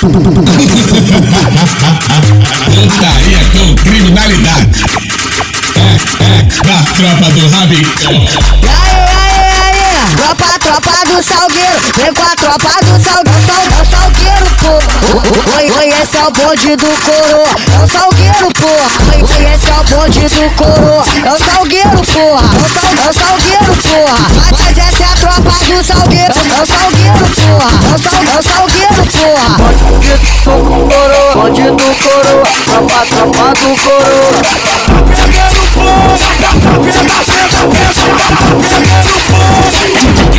Putaria com criminalidade. É, é, da tropa do Rabicão. Aê, aê, aê, tropa, tropa do Salgueiro, vem com a tropa do Salgueiro, Oi, oi, esse é o bonde do coroa, é o Salgueiro, pô. Oi, oi, esse é o bonde do coroa, é o Salgueiro, pô. É o, sal, é o Salgueiro, pô. Mas essa é a tropa do Salgueiro, é o Salgueiro, pô. É o, sal, é o Salgueiro, pô. Bonde do coroa, bonde do coroa, tropa, tropa do coroa. Pegando fogo, pega, pega, pegando Que vivendo aprendendo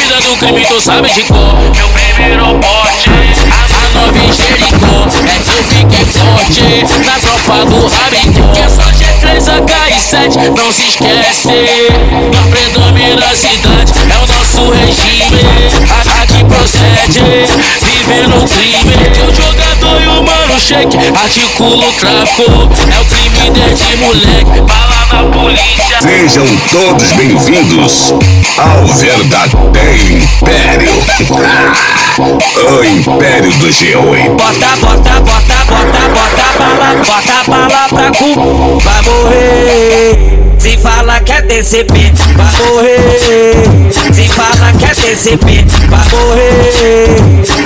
vida do crime, tu sabe de cor. Meu primeiro pote, a nova em Jericó. É que eu fiquei forte na tropa do Rabicó. Que é só G3, H e 7, não se esquece. Nós predomina a cidade, é o nosso regime. Aqui procede, vivendo o crime. Jogador e shake, articula o tráfico. É o crime desde moleque, bala na polícia. Sejam todos bem-vindos ao verdadeiro Império. o Império do G8. Bota, bota, bota, bota, bota bala, bota bala pra cu, vai morrer. Se fala que é TCP, vai morrer. Se fala que é TCP, vai morrer.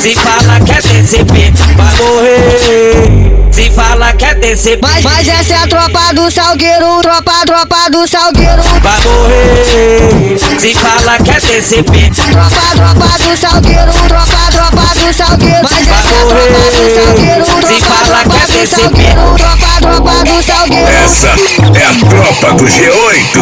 Se fala que é TCP, vai morrer. Se fala que é TCP, Mas, mas essa é a tropa do Salgueiro, tropa, tropa do Salgueiro. vai morrer. Se fala que é TCP, Tropa, tropa do Salgueiro, tropa, tropa do Salgueiro. Mas essa é a tropa do Salgueiro, Se fala tropa que é do. Salgueiro, tropa, tropa do Salgueiro. Essa é a tropa do G8.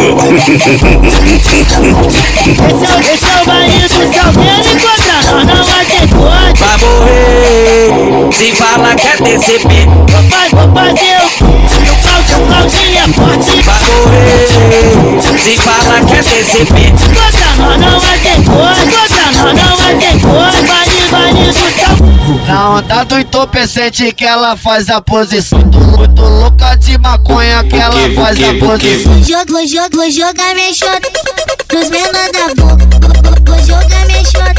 Esse é o baile do Salgueiro e contra nós não vai ter corte. vai morrer. Se fala que é TCP, Vou fa- Vou fazer o quê? O calço, o calcinho é forte. vai morrer. Se fala que é TCP, Contra nós não vai ter corte. Contra nós não vai ter corte. Baile, baile do Salgueiro. Na onda do entorpecente que ela faz a posição. Muito, muito louca de maconha que ela faz a posição. Jogo, jogar minha xota pros menor da boca. Vou jogar minha xota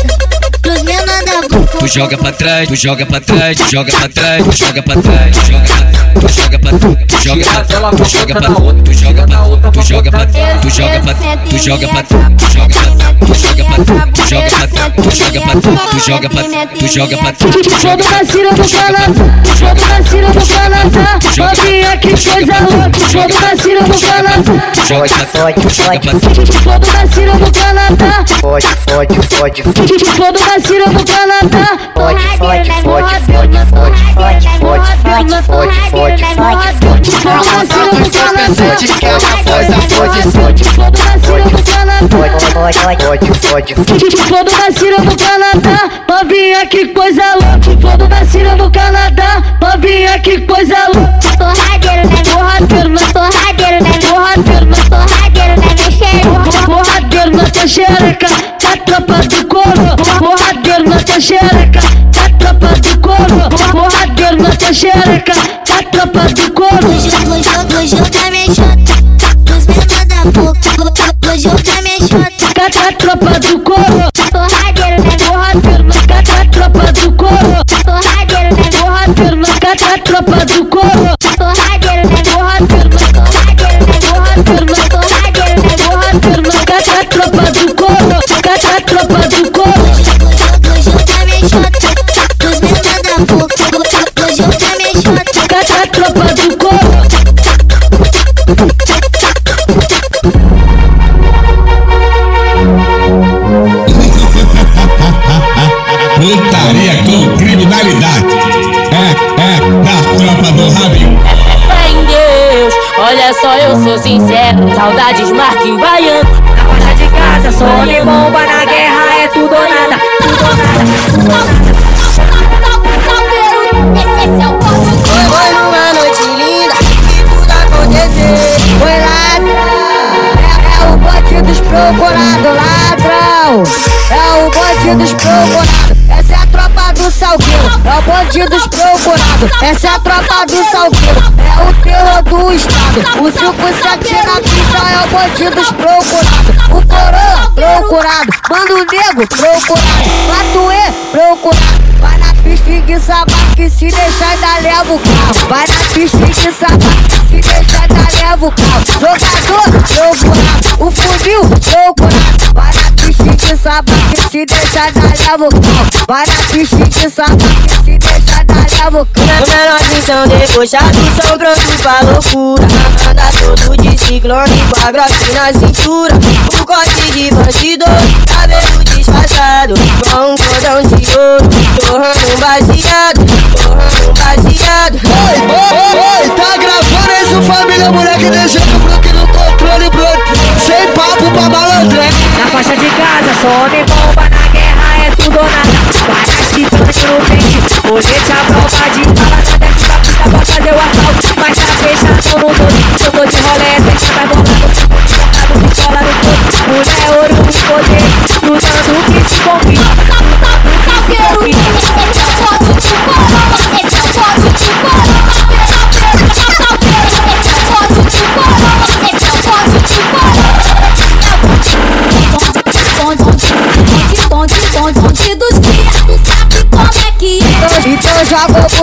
pros menor da boca. Tu joga pra trás, tu joga pra trás, tu joga pra trás, tu joga pra trás, tu joga pra tu joga pra tu joga pra tu joga pra tu joga pra tu joga pra tu joga pra tu joga pra tu joga pra tu joga pra tu joga pra tu joga pra tu joga pra tu joga pra tu Fogo na cira do Canadá, fogo na cira do Canadá. Novinha que coisa louca, fogo na cira do Canadá. joga pra tu Fogo na cira do Canadá, Fode, fode, fode, fogo na cira do Canadá. Fode, fode, fode, fode, fode, fode, fode, fode, fode, fode, fode, do Canadá, posição. fogo na cira do Canadá. Fode, fode, fode. Fogo na cira do Canadá, novinha que coisa louca. Fogo na cira do Canadá, novinha que coisa louca. tua xereca, a tropa de couro, porradeiro na tua xereca, a tropa de couro, porradeiro na tua xereca, a tropa de couro. Hoje, eu tá mexendo, os da boca, hoje eu tá mexendo. Cata tropa do couro, porradeiro, né? Porradeiro, tropa do couro, porradeiro, né? Porradeiro, cata tropa do couro. Tropa do couro. Putaria com criminalidade. É, é, da tropa do Rabinho. Fé em Deus, olha só, eu sou sincero. Saudades marca em baiano. Na porta de casa, sou homem bomba. Na guerra é tudo ou nada, tudo ou nada. Foi é, é o bote dos procurados, ladrão. É o bote dos procurados. Essa é a tropa do Salgueiro, é o bonde dos procurados. Essa é a tropa do Salgueiro, é o terror do estado. O 57 na pista é o bonde dos procurados. O coroa, procurado. Nego, procurado. Matuê, procurado. Vai na pista e que que se deixar ainda leva o carro. Vai na pista e que se deixar ainda leva o carro. Jogador, procurado. O funil, procurado. Vai na pista e que que se deixar ainda leva o carro. Vai na pista e que se deixar ainda leva o carro. Os menores são debochados, são prontos pra loucura. Anda todo de ciclone com a grossa na cintura. O corte de bandido, cabelo disfarçado. Com um cordão de ouro, torrando um baseado, torrando um baseado. Oi, oi, oi, tá gravando isso, família, moleque, deixando o bloco no controle, bro. Sem papo pra malandré. Na faixa de casa, só homem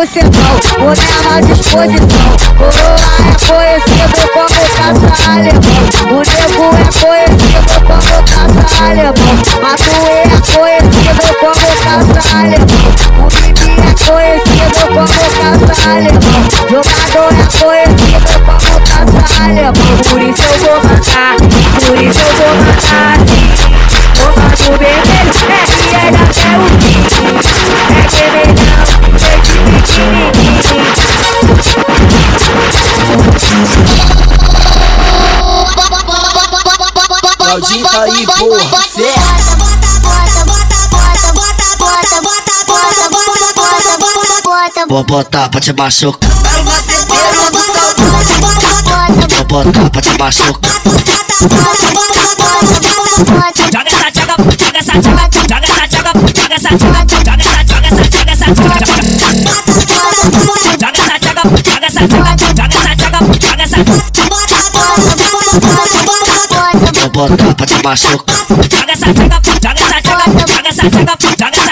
bucetão, boné na disposição. Coroa é conhecido como caça alemão. O nego é conhecido como caça alemão. Matuê é conhecido como caça alemão. O Bibi é conhecido como caça alemão. Jogador é conhecido como caça alemão tá aí, porra, Vou botar pra te machucar. Vou botar pra te machucar. Joga essa, joga, joga essa, joga, joga essa, joga, joga essa, joga, joga essa, joga essa, joga essa, joga essa, joga, joga essa, joga, Botar pra te machucar. Joga essa, joga, joga essa, joga, joga essa, joga, joga essa.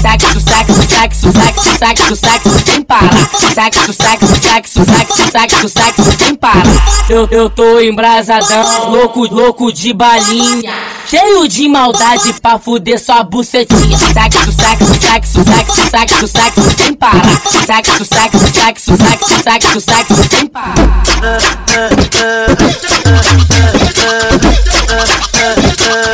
sexo, sexo, sexo, sexo, sexo, sem parar. Sexo, sexo, sexo, sexo, sexo, sexo, sem parar. Eu, eu tô embrasadão, louco, louco de balinha. Cheio de maldade pra fuder sua bucetinha. Sexo, sexo, sexo, sexo, sexo, sexo, sem parar. Sexo, sexo, sexo, sexo, sexo, sexo, sem parar. Onde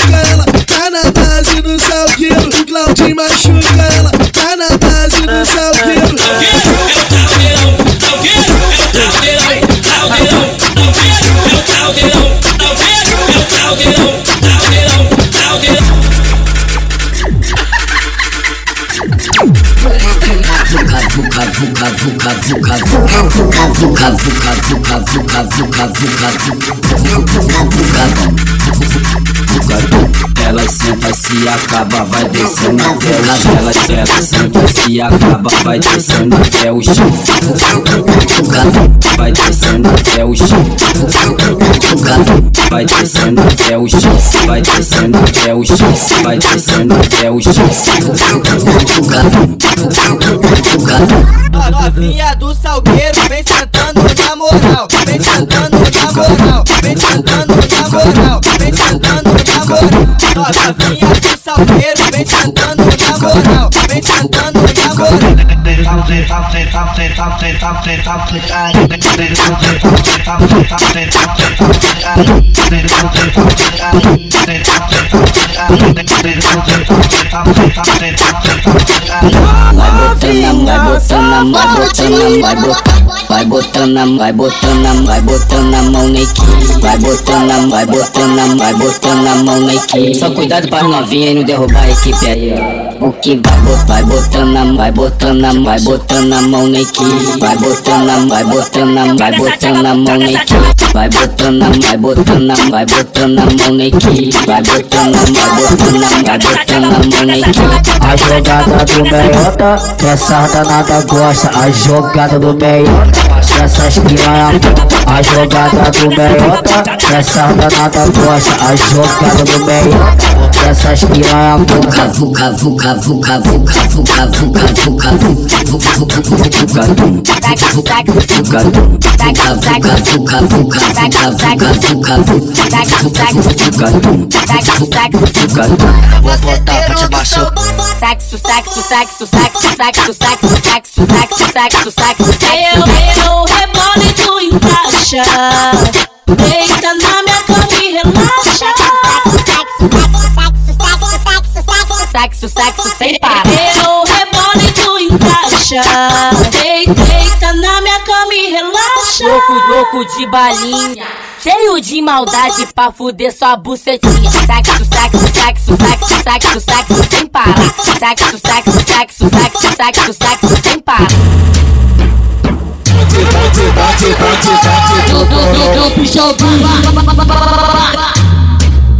Ela senta se acaba, vai descendo até o chão. Ela, senta se acaba, vai descendo até o chão. Vai descendo até o chão. Vai descendo até o chão, vai descendo até o chão, vai descendo até o chão. Novinha do salgueiro, vem sentando na moral, vem sentando na vem sentando na moral, vem sentando na moral. Novinha do salgueiro, vem sentando na moral, vem sentando na moral. Vai botando, vai botando, botando, botando. Botando, a- vai botando, a- vai botando a mão na equipe. Vai botando, a- vai botando, a- vai botando a mão na equipe. Só cuidado para novinha e não derrubar a equipe aí. O que vai bot- vai botando, a- vai botando, a- vai botando a mão na equipe. Vai botando, a- vai botando, a- vai botando a mão na equipe. Vai botando, a- vai botando, a- vai botando a mão na equipe. Vai botando, a- vai botando, a- vai botando a mão na equipe. A jogada do meiota, essa danada gosta. A jogada do meiota, essas piranha A jogada do meiota, que essa danada gosta. A jogada do meiota, essas piranha Vuca, vuca, vuca, vuca, vuca, vuca, vuca, vuca, vuca, vuca, vuca. Vou botar pra te baixar. Sexo, sexo, sexo, sexo, sexo, sexo, sexo, sexo, sexo, sexo, Eu, sexo. Eu rebole e tu encaixa. Deita na minha cama e relaxa. Sexo, sexo, sem parar. Eu rebole tu encaixa. Deita, deita na minha cama e relaxa. Louco, louco de balinha. Cheio de maldade pra fuder sua bucetinha. Sexo, sexo, sexo, sexo, sexo, sexo, sem parar. Sexo, sexo, sexo, sexo, sexo, sexo, sem parar.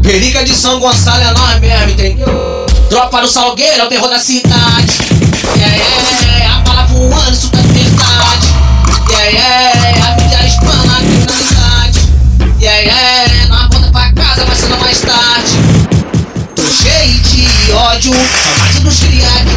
Perica de São Gonçalo é nós mesmo, entendeu? Tropa do Salgueiro é o terror da cidade. É, é, é, a bala voando, isso tá de verdade. É, é, é, a mídia espana a criminalidade. É, é, é, nós volta pra casa, vai sendo mais tarde. Tô cheio de ódio, saudade dos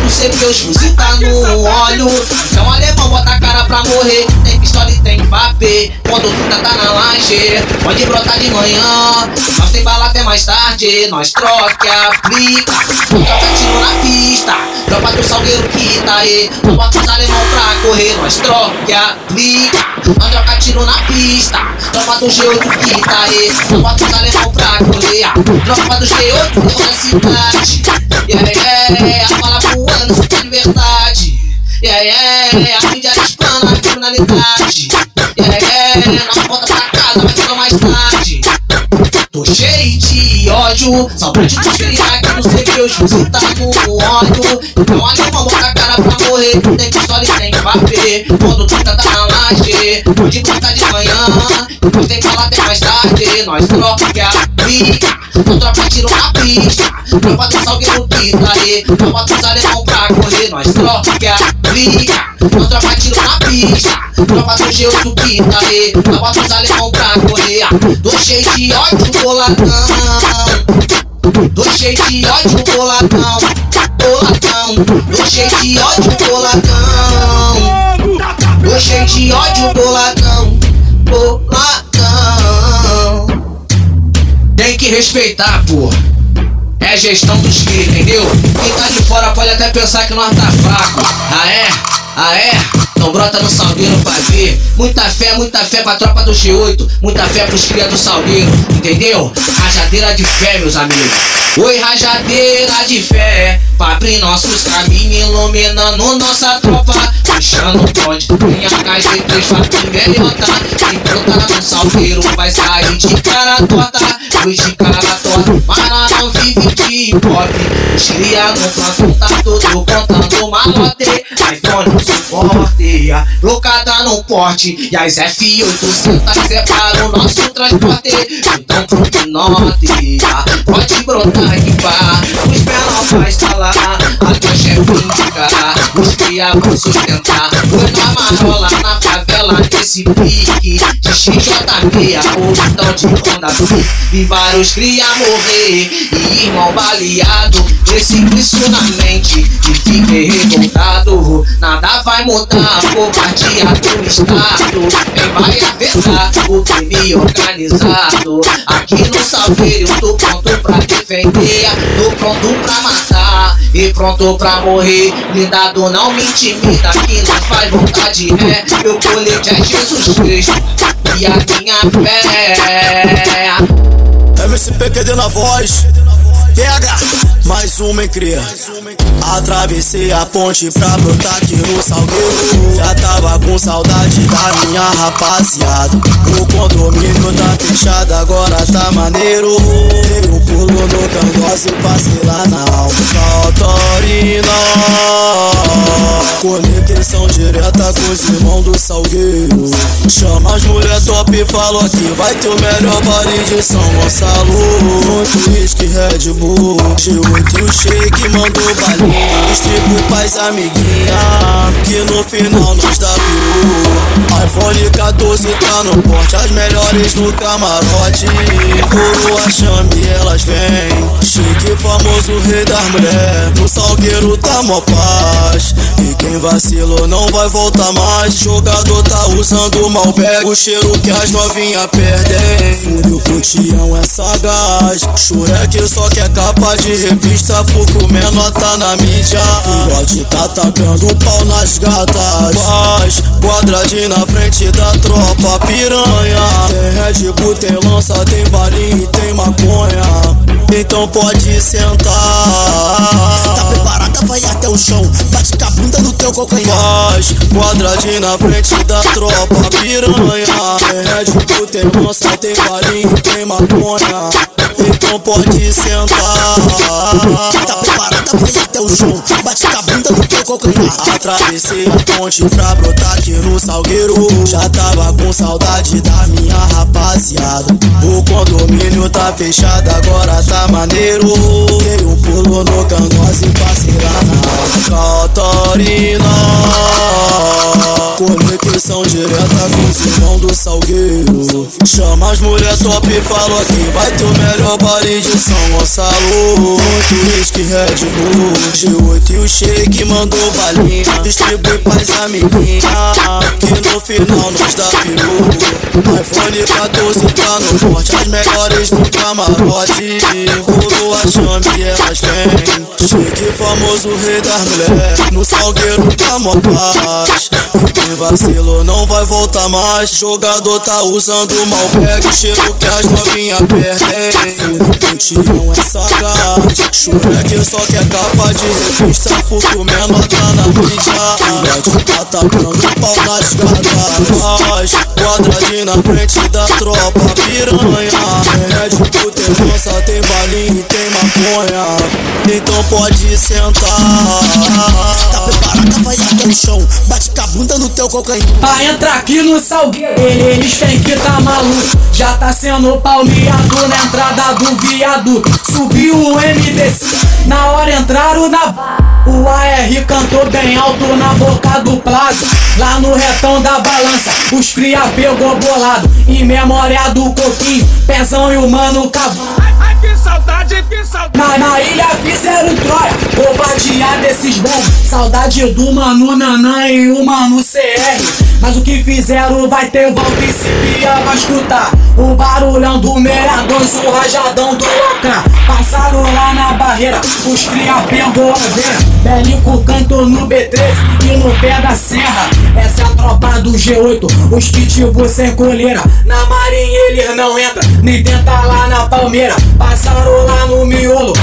que não sei porque os fuzil tá no óleo. Então alemão bota a cara pra morrer, tem pistola e tem papê. Quando tu tá, tá na laje, pode brotar de manhã. Nós tem bala até mais tarde, nós troca e aplica. Troca tiro na pista, tropa do salgueiro que tá aí. Não bota os alemão pra correr, nós troca e aplica. Nós troca tiro na pista, tropa do G8 que tá aí. Não bota os alemão pra correr, tropa do G8 deu na cidade. Yeah, yeah, a bala voando, isso é de verdade. Yeah, yeah, a mídia espana a criminalidade. Yeah, yeah, nós volta pra casa, vai chegar mais tarde. Tô cheio de ódio, saudade dos criar que não sei que eu juro tá no ódio. Então alemão bota a cara pra morrer, tem pistola e tem papê. Quando tu tá na laje, pode botar de manhã. Depois tem bala até mais tarde, nós troca e aplica. Não troca tiro na pista, tropa do salgueiro que tá aí. Tropa dos alemão pra correr, nós troca e aplica. Troca tiro na pista, tropa do G8 que tá aí. Tropa dos alemão pra correr, tô cheio de ódio, boladão. Tô cheio de ódio, boladão. Boladão, tô cheio de ódio, boladão. Tô cheio de ódio, boladão. Boladão. Tem que respeitar, pô. É gestão dos filhos, entendeu? Quem tá de fora pode até pensar que nós tá fraco. Ah é? Ah é? Então brota no Salgueiro pra ver. Muita fé, muita fé pra tropa do G8. Muita fé pros cria do Salgueiro, entendeu? Rajadeira de fé, meus amigos. Oi, rajadeira de fé. Pra abrir nossos caminhos, iluminando nossa tropa. Puxando o bonde, tem a KG3 faca velhota. Quem botar no Salgueiro vai sair de cara torta. Fui de cara torta, mas não vive de hip hop. Os cria no canto, tá todo contando malote. iPhone suporte, blocada no porte. E as F800 separam nosso transporte. Então pro pinote, pode brotar aqui pá. Os menor vai instalar, a tua chefe indica. Os cria vão sustentar. Foi na marola, na favela, nesse pique de XJ6 ou então de Civic. Vi vários cria morrer e irmão baleado. Esse isso na mente e fiquei revoltado. Nada vai mudar, covardia do Estado. Quem vai afetar o crime organizado? Aqui no Salgueiro eu tô pronto pra defender, tô pronto pra matar e pronto pra morrer. Blindado não me intimida, que não faz vontade é. Meu colete é Jesus Cristo e a minha fé. MCPQD na voz. Pega mais uma cria. Atravessei a ponte pra brotar aqui no Salgueiro. Já tava com saudade da minha rapaziada. O condomínio tá fechado, agora tá maneiro. Dei um pulo no Candós e passei lá na Alcautorina. Conexão direta com os irmãos do Salgueiro. Chama as mulher top e falou que vai ter o melhor baile de São Gonçalo. Muito whisky, Red Bull. G8 e o shake mandou balinha. Distribui paz, amiguinha. Que no final nos dá peru. iPhone 14 tá no porte, as melhores no camarote. Coroa chame, elas vêm. Chique, famoso rei das mulheres. No Salgueiro tá mó paz. Quem vacilou não vai voltar mais. Jogador tá usando malbec. O cheiro que as novinhas perdem. Fúrio Putião é sagaz. Shurek só quer capa de revista. Pouco menor tá na mídia. Filhote tá tacando pau nas gatas. Paz, quadradinho na frente da tropa. Piranha. Tem Red Bull, tem lança, tem balinha e tem maconha. Então pode sentar. Se tá preparada, vai até o chão. Bate com a bunda no teu calcanhar. Paz, quadradinho na frente da tropa. Piranha. Tem Red Bull, tem lança, tem balinha e tem maconha. Então pode sentar. Tá preparada, vai até o chão. Bate com a bunda no teu. Atravessei a ponte pra brotar aqui no Salgueiro. Já tava com saudade da minha rapaziada. O condomínio tá fechado, agora tá maneiro. Dei um pulo no Candós e passei lá na Catarina. Conexão direta com do Salgueiro. Chama as mulher top e falou que vai ter o melhor baile de São Gonçalo. Muito whisky, Red Bull. G8 e o shake mandou balinha. Distribui paz, amiguinha. Que no final nos dá peru. iPhone 14 tá no porte. As melhores no camarote. Coroa chame, elas vêm. Chique, famoso rei das mulheres. No Salgueiro tá mó paz. Quem vacilou não vai voltar mais. Jogador tá usando malbec. Cheiro que as novinhas perdem. Putinho é sagaz. Shurek só quer capa de revista. Fuco menor tá na mídia. Filhote tá tacando pau nas gatas. Quadradinho na frente da tropa. Piranha. Tem lança, tem balinha e tem maconha. Então pode sentar. Tá preparada, vai até o chão. Bate com a bunda no teu calcanhar. Pra entrar aqui no Salgueiro, eles têm que tá maluco. Já tá sendo palmeado na entrada do viaduto. Subiu o MDC, na hora entraram na. O AR cantou bem alto na boca do plaza. Lá no retão da balança, os cria pegou bolado. Em memória do coquinho, pezão e o mano cavalo. Saudade, que saudade. Na, na ilha fizeram Troia, covardia desses bons. Saudade do mano Nanã e o mano CR. Mas o que fizeram vai ter volta e se pia vai escutar. O barulhão do 62, o rajadão do AK. Passaram lá na barreira, os cria pegou a veia. Belico cantou no B13 e no pé da serra. Essa é a tropa do G8, os pitbull sem coleira. Na marinha eles não entram, nem tenta lá na palmeira. Passaram lá no miolo,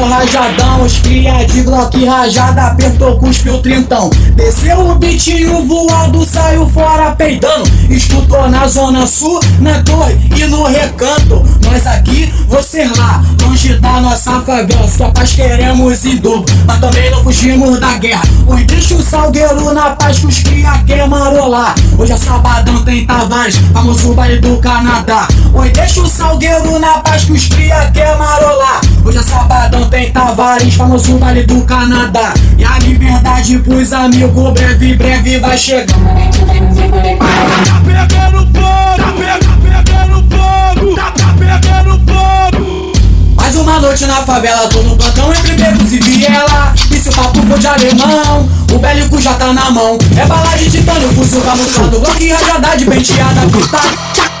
rajadão. Os cria de Glock rajada, apertou, cuspiu trintão. Desceu o bitinho voado, saiu fora peidando. Escutou na zona sul, na torre e no recanto. Nós aqui, você lá, longe da nossa favela. Sua paz queremos em dobro, mas também não fugimos da guerra. Os bichos salgueiro na paz que os cria quer marolar. Hoje é sabadão, tem Tavares, famoso baile do Canadá. Oi, deixa o salgueiro na paz que os cria quer marolar. Hoje é sabadão, tem Tavares, famoso baile do Canadá. E a liberdade pros amigos, breve, breve vai chegar. Tá pegando fogo, tá pegando, pegando fogo, tá, tá pegando fogo. Mais uma noite na favela, tô no plantão entre becos e viela. E se o papo for de alemão, o bélico já tá na mão. É bala de titânio, fuzil camuflado, bloco e rajada de penteada, puta.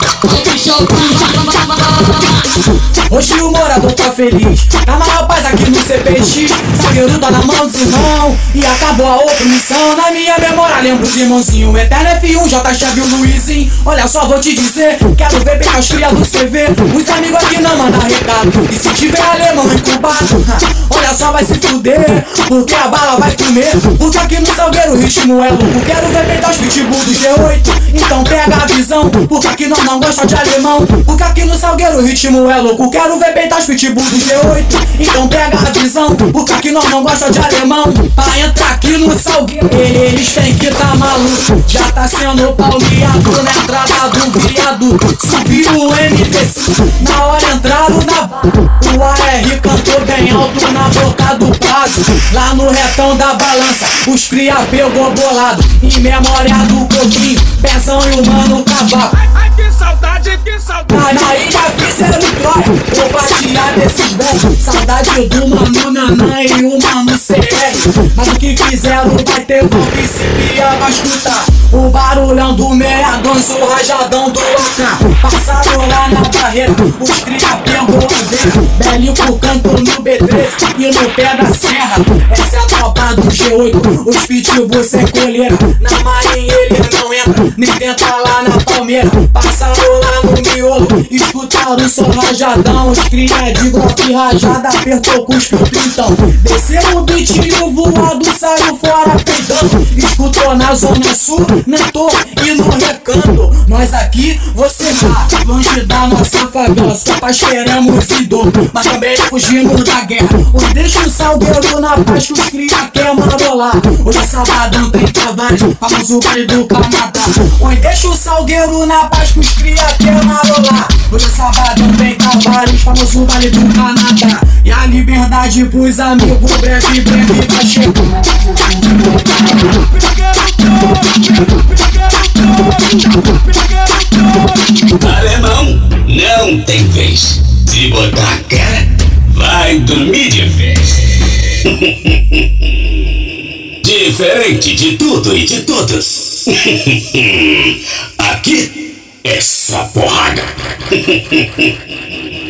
Hoje o morador tá feliz, tá na rapaz aqui no CPX. Zagueiro tá na mão do irmão e acabou a opressão. Na minha memória lembro os irmãozinho, Eterno F1, J Chave o Luizinho. Olha só, vou te dizer, quero ver bem as crias do CV. Os amigos aqui não mandam recado, e se tiver alemão incubado, olha só, vai se fuder, porque a bala vai comer. Porque aqui no Salgueiro o ritmo é louco. Quero ver bem os pitbull do G8, então pega a visão, porque aqui nós não gosta de alemão. Porque aqui no Salgueiro o ritmo é louco. Quero ver bem os pitbull do G8, então pega a visão, porque aqui nós não gosta de alemão. Pra entrar aqui no Salgueiro, eles têm que tá maluco. Já tá sendo palmeado na entrada do viaduto. Subiu o MPC, na hora entraram na barra. O AR cantou bem alto na boca do prazo. Lá no retão da balança, os cria pegou bolado. Em memória do coquinho, pezão e o mano cavaco. Saudade. Na, na ilha fizeram Troia, compartilhar desses versos. Saudade do mano Nanã e o mano CR. Mas o que fizeram vai ter golpe se pia vai escutar. O barulhão do meia-dons, o rajadão do AK. Passaram lá na barreira, os cria pegou a ver. Bélico canto no B13 e no pé da serra. Essa é a tropa do G8, os pitbull sem colheira. Na marinha ele não entra, nem tenta lá na palmeira. Passaram lá no miolo, escutaram som rajadão. Os cria de golpe rajada, apertou com os então. Desceu o beat e o voado saiu fora peidando. Escutou na zona sul, na torre e no recanto. Nós aqui, você lá, longe da nossa favela. Só paz queremos em dobro, mas também fugimos da guerra. Os deixa o salgueiro na paz que os cria quer marolar. Hoje é sabadão, tem Tavares, famoso baile do Canadá. Hoje deixa o salgueiro na paz que os cria quer marolar. Hoje é sabadão, tem Tavares, famoso baile do Canadá. E a liberdade pros amigos, breve, breve vai chegar. Alemão não tem vez. Se botar a cara, vai dormir de vez. Diferente de tudo e de todos. Aqui é só porrada.